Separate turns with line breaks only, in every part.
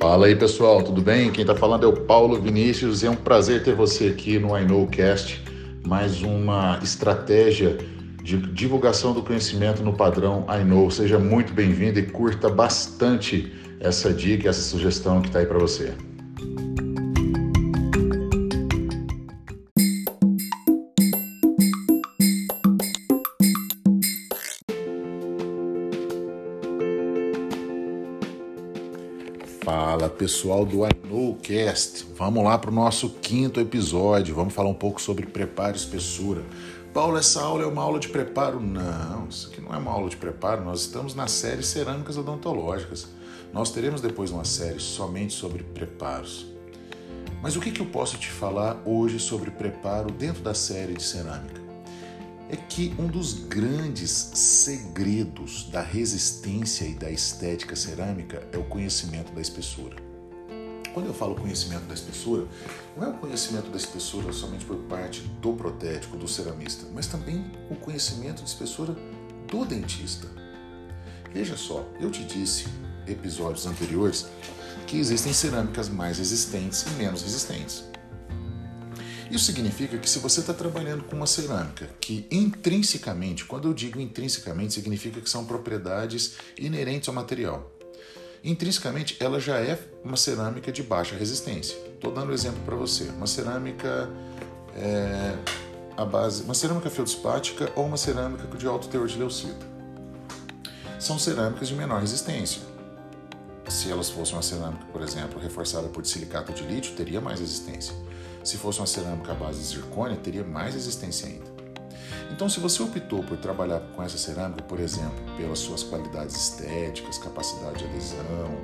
Fala aí pessoal, tudo bem? Quem está falando é o Paulo Vinícius e é um prazer ter você aqui no I Cast, mais uma estratégia de divulgação do conhecimento no padrão I. Seja muito bem-vindo e curta bastante essa dica, essa sugestão que está aí para você. Pessoal do Cast, vamos lá para o nosso quinto episódio. Vamos falar um pouco sobre preparo e espessura. Paulo, essa aula é uma aula de preparo? Não, isso aqui não é uma aula de preparo. Nós estamos na série Cerâmicas Odontológicas. Nós teremos depois uma série somente sobre preparos. Mas o que, que eu posso te falar hoje sobre preparo dentro da série de cerâmica? É que um dos grandes segredos da resistência e da estética cerâmica é o conhecimento da espessura. Quando eu falo conhecimento da espessura, não é o conhecimento da espessura somente por parte do protético, do ceramista, mas também o conhecimento de espessura do dentista. Veja só, eu te disse episódios anteriores que existem cerâmicas mais resistentes e menos resistentes. Isso significa que se você está trabalhando com uma cerâmica que intrinsecamente, quando eu digo intrinsecamente, significa que são propriedades inerentes ao material. Intrinsecamente, ela já é uma cerâmica de baixa resistência. Estou dando um exemplo para você. Uma cerâmica é, a base, uma cerâmica feldspática ou uma cerâmica de alto teor de leucita. São cerâmicas de menor resistência. Se elas fossem uma cerâmica, por exemplo, reforçada por silicato de lítio, teria mais resistência. Se fosse uma cerâmica à base de zircônia, teria mais resistência ainda. Então, se você optou por trabalhar com essa cerâmica, por exemplo, pelas suas qualidades estéticas, capacidade de adesão,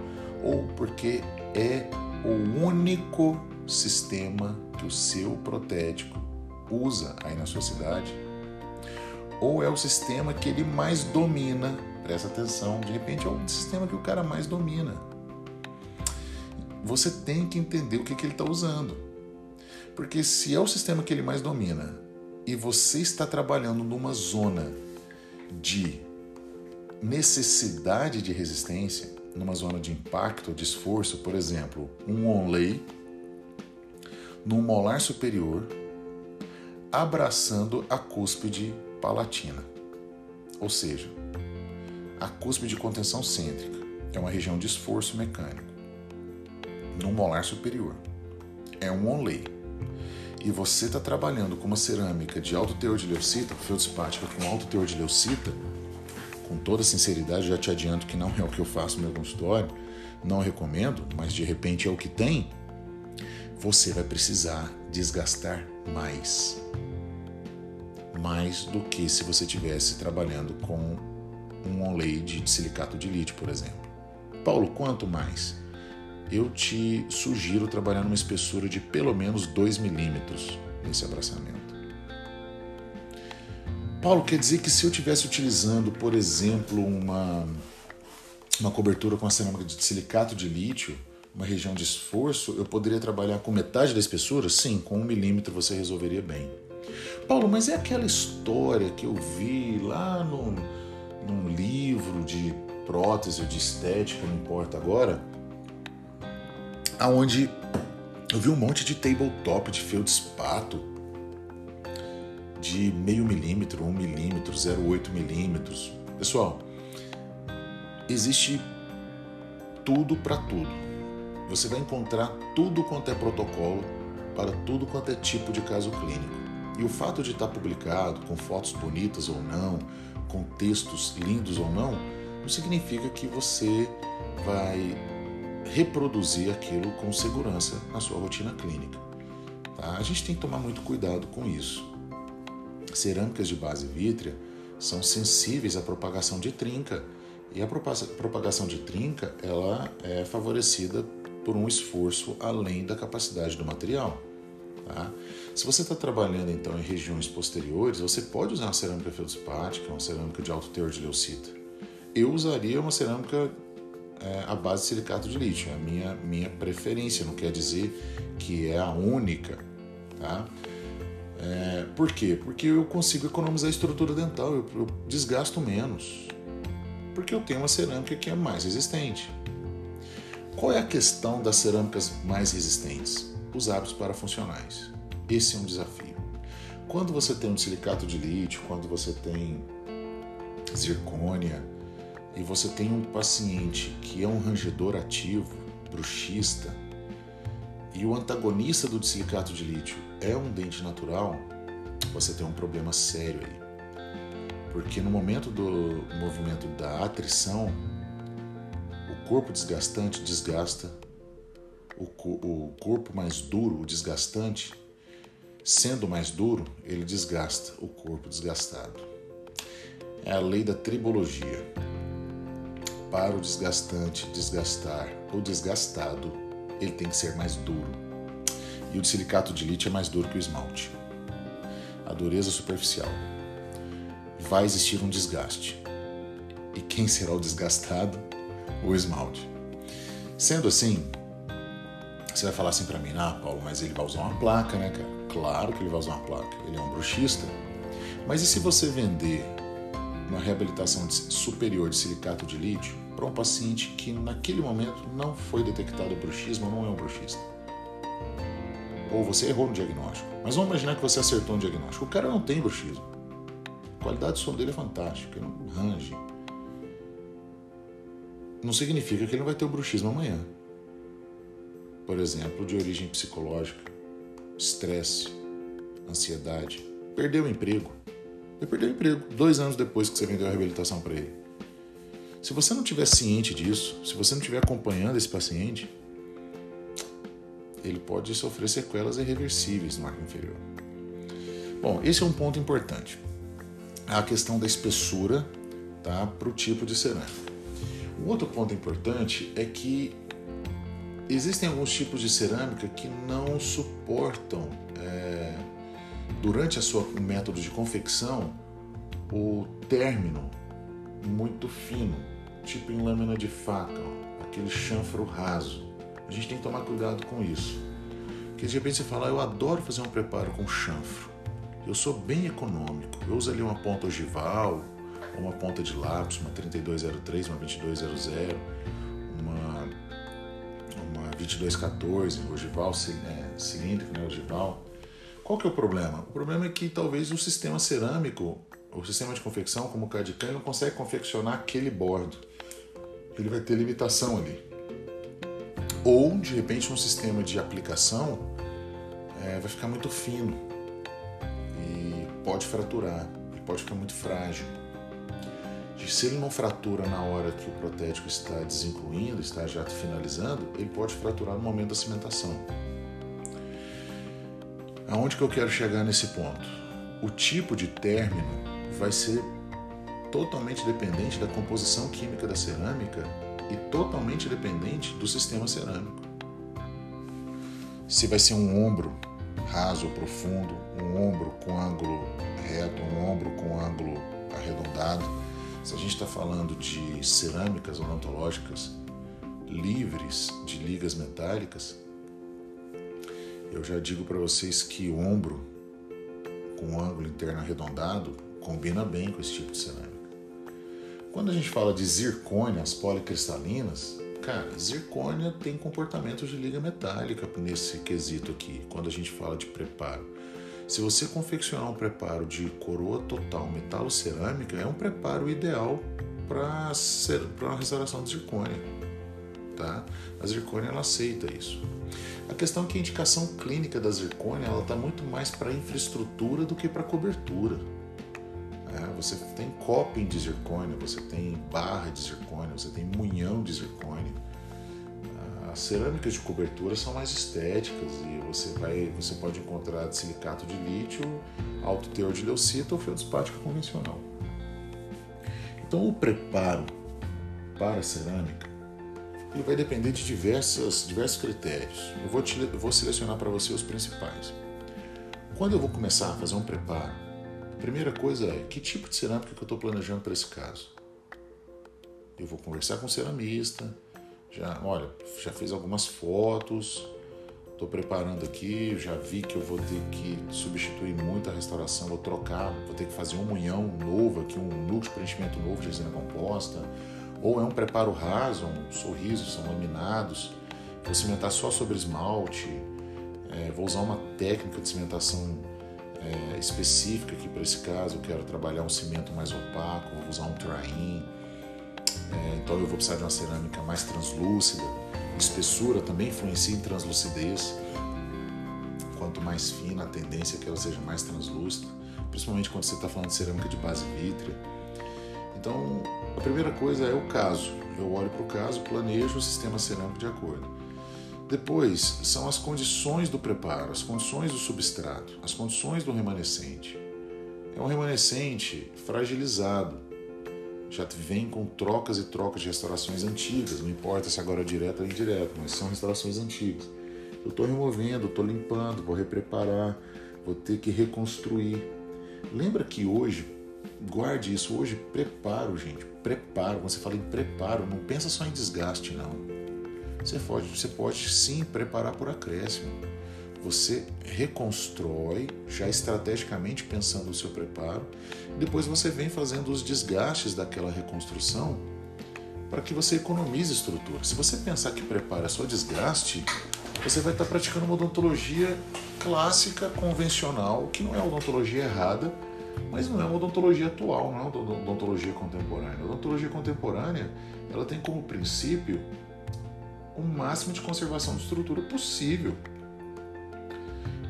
ou porque é o único sistema que o seu protético usa aí na sua cidade, ou é o sistema que ele mais domina, presta atenção, de repente é o sistema que o cara mais domina. Você tem que entender o que, que ele está usando. Porque se é o sistema que ele mais domina e você está trabalhando numa zona de necessidade de resistência, numa zona de impacto, de esforço, por exemplo, um onlay no molar superior abraçando a cúspide palatina. Ou seja, a cúspide de contenção cêntrica é uma região de esforço mecânico no molar superior. É um onlay e você está trabalhando com uma cerâmica de alto teor de leucita, feldspática com alto teor de leucita, com toda sinceridade, já te adianto que não é o que eu faço no meu consultório, não recomendo, mas de repente é o que tem, você vai precisar desgastar mais. Mais do que se você estivesse trabalhando com um onlay de silicato de lítio, por exemplo. Paulo, quanto mais? Eu te sugiro trabalhar numa espessura de pelo menos 2 milímetros nesse abraçamento. Paulo, quer dizer que se eu estivesse utilizando, por exemplo, uma, uma cobertura com a cerâmica de silicato de lítio, uma região de esforço, eu poderia trabalhar com metade da espessura? Sim, com um milímetro você resolveria bem. Paulo, mas é aquela história que eu vi lá no, num livro de prótese ou de estética, não importa agora, aonde eu vi um monte de tabletop de feldspato de meio milímetro, um milímetro, 0,8 milímetros. Pessoal, existe tudo para tudo. Você vai encontrar tudo quanto é protocolo para tudo quanto é tipo de caso clínico. E o fato de estar publicado com fotos bonitas ou não, com textos lindos ou não, não significa que você vai reproduzir aquilo com segurança na sua rotina clínica. Tá? A gente tem que tomar muito cuidado com isso. Cerâmicas de base vítrea são sensíveis à propagação de trinca e a propagação de trinca ela é favorecida por um esforço além da capacidade do material. Tá? Se você está trabalhando então em regiões posteriores, você pode usar uma cerâmica feldspática, uma cerâmica de alto teor de leucita. Eu usaria uma cerâmica é, a base de silicato de lítio. É a minha, minha preferência, não quer dizer que é a única. Tá? É, por quê? Porque eu consigo economizar a estrutura dental, eu, eu desgasto menos. Porque eu tenho uma cerâmica que é mais resistente. Qual é a questão das cerâmicas mais resistentes? Os hábitos parafuncionais. Esse é um desafio. Quando você tem um silicato de lítio, quando você tem zircônia e você tem um paciente que é um rangedor ativo, bruxista, e o antagonista do silicato de lítio é um dente natural, você tem um problema sério aí. Porque no momento do movimento da atrição, o corpo desgastante desgasta, o, o corpo mais duro, o desgastante, sendo mais duro, ele desgasta o corpo desgastado. É a lei da tribologia. Para o desgastante desgastar o desgastado, ele tem que ser mais duro. E o de silicato de lítio é mais duro que o esmalte. A dureza superficial. Vai existir um desgaste. E quem será o desgastado? O esmalte. Sendo assim, você vai falar assim para mim, ah, Paulo, mas ele vai usar uma placa, né, cara? Claro que ele vai usar uma placa. Ele é um bruxista. Mas e se você vender uma reabilitação superior de silicato de lítio para um paciente que naquele momento não foi detectado bruxismo, não é um bruxista? Ou você errou no diagnóstico. Mas vamos imaginar que você acertou no diagnóstico. O cara não tem bruxismo. A qualidade do som dele é fantástica, ele não range. Não significa que ele não vai ter o bruxismo amanhã por exemplo, de origem psicológica, estresse, ansiedade, perdeu o emprego. Ele perdeu o emprego dois anos depois que você vendeu a reabilitação para ele. Se você não tiver ciente disso, se você não estiver acompanhando esse paciente, ele pode sofrer sequelas irreversíveis no arco inferior. Bom, esse é um ponto importante. A questão da espessura tá, para o tipo de cerâmica. Um outro ponto importante é que Existem alguns tipos de cerâmica que não suportam, é, durante a sua método de confecção, o término muito fino, tipo em lâmina de faca, ó, aquele chanfro raso. A gente tem que tomar cuidado com isso. Porque de repente você fala, ah, eu adoro fazer um preparo com chanfro. Eu sou bem econômico. Eu uso ali uma ponta ogival, uma ponta de lápis, uma 3203, uma 2200, 2214, ogival é, cilíndrico, né, ogival. Qual que é o problema? O problema é que talvez o sistema cerâmico, o sistema de confecção, como o Cadicam, não consegue confeccionar aquele bordo. Ele vai ter limitação ali. Ou, de repente, um sistema de aplicação é, vai ficar muito fino e pode fraturar, e pode ficar muito frágil se ele não fratura na hora que o protético está desincluindo, está já finalizando, ele pode fraturar no momento da cimentação. Aonde que eu quero chegar nesse ponto? O tipo de término vai ser totalmente dependente da composição química da cerâmica e totalmente dependente do sistema cerâmico. Se vai ser um ombro raso ou profundo, um ombro com ângulo reto, um ombro com ângulo arredondado, se a gente está falando de cerâmicas odontológicas livres de ligas metálicas, eu já digo para vocês que o ombro com ângulo interno arredondado combina bem com esse tipo de cerâmica. Quando a gente fala de zircônia, as policristalinas, cara, zircônia tem comportamento de liga metálica nesse quesito aqui, quando a gente fala de preparo. Se você confeccionar um preparo de coroa total metalo-cerâmica, é um preparo ideal para uma restauração de zircônia. Tá? A zircônia ela aceita isso. A questão é que a indicação clínica da zircônia ela está muito mais para infraestrutura do que para cobertura. É, você tem coping de zircônia, você tem barra de zircônia, você tem munhão de zircônia. As cerâmicas de cobertura são mais estéticas e você, vai, você pode encontrar silicato de lítio, alto teor de leucita ou feldspática convencional. Então o preparo para a cerâmica ele vai depender de diversas, diversos critérios. Eu vou, te, vou selecionar para você os principais. Quando eu vou começar a fazer um preparo, a primeira coisa é que tipo de cerâmica que eu estou planejando para esse caso. Eu vou conversar com o ceramista, já, olha, já fiz algumas fotos, estou preparando aqui, já vi que eu vou ter que substituir muito a restauração, vou trocar, vou ter que fazer um munhão novo aqui, um núcleo de preenchimento novo de resina composta, Ou é um preparo raso, um sorriso, são laminados. Vou cimentar só sobre esmalte. É, vou usar uma técnica de cimentação é, específica aqui para esse caso. Eu quero trabalhar um cimento mais opaco, vou usar um try é, então eu vou precisar de uma cerâmica mais translúcida. Espessura também influencia em translucidez. Quanto mais fina, a tendência é que ela seja mais translúcida, principalmente quando você está falando de cerâmica de base vítrea. Então, a primeira coisa é o caso. Eu olho para o caso, planejo o sistema cerâmico de acordo. Depois, são as condições do preparo, as condições do substrato, as condições do remanescente. É um remanescente fragilizado, já vem com trocas e trocas de restaurações antigas, não importa se agora é direto ou indireto, mas são restaurações antigas. Eu estou removendo, estou limpando, vou repreparar, vou ter que reconstruir. Lembra que hoje, guarde isso, hoje preparo, gente, preparo. Quando você fala em preparo, não pensa só em desgaste, não. Você pode, você pode sim preparar por acréscimo. Você reconstrói, já estrategicamente pensando no seu preparo, depois você vem fazendo os desgastes daquela reconstrução para que você economize estrutura. Se você pensar que prepara é só desgaste, você vai estar praticando uma odontologia clássica, convencional, que não é odontologia errada, mas não é uma odontologia atual, não é uma odontologia contemporânea. A odontologia contemporânea ela tem como princípio o máximo de conservação de estrutura possível.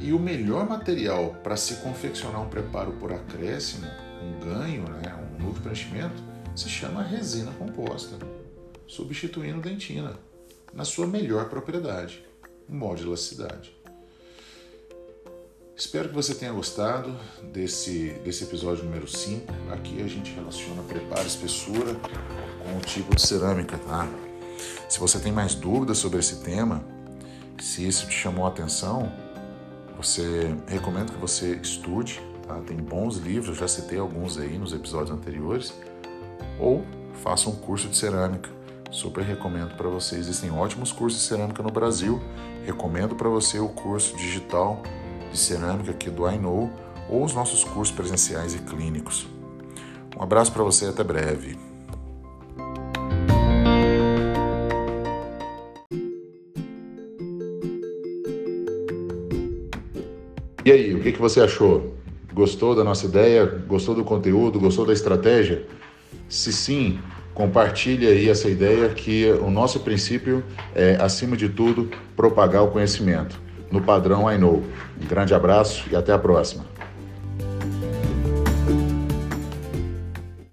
E o melhor material para se confeccionar um preparo por acréscimo, um ganho, né, um novo preenchimento, se chama resina composta, substituindo dentina, na sua melhor propriedade, modo de elasticidade. Espero que você tenha gostado desse, desse episódio número 5. Aqui a gente relaciona preparo, espessura com o tipo de cerâmica, tá? Se você tem mais dúvidas sobre esse tema, se isso te chamou a atenção, você recomendo que você estude, tá? tem bons livros, já citei alguns aí nos episódios anteriores, ou faça um curso de cerâmica. Super recomendo para você. Existem ótimos cursos de cerâmica no Brasil. Recomendo para você o curso digital de cerâmica aqui do I ou os nossos cursos presenciais e clínicos. Um abraço para você, até breve. E aí, o que, que você achou? Gostou da nossa ideia? Gostou do conteúdo? Gostou da estratégia? Se sim, compartilhe aí essa ideia que o nosso princípio é, acima de tudo, propagar o conhecimento no padrão I Know. Um grande abraço e até a próxima.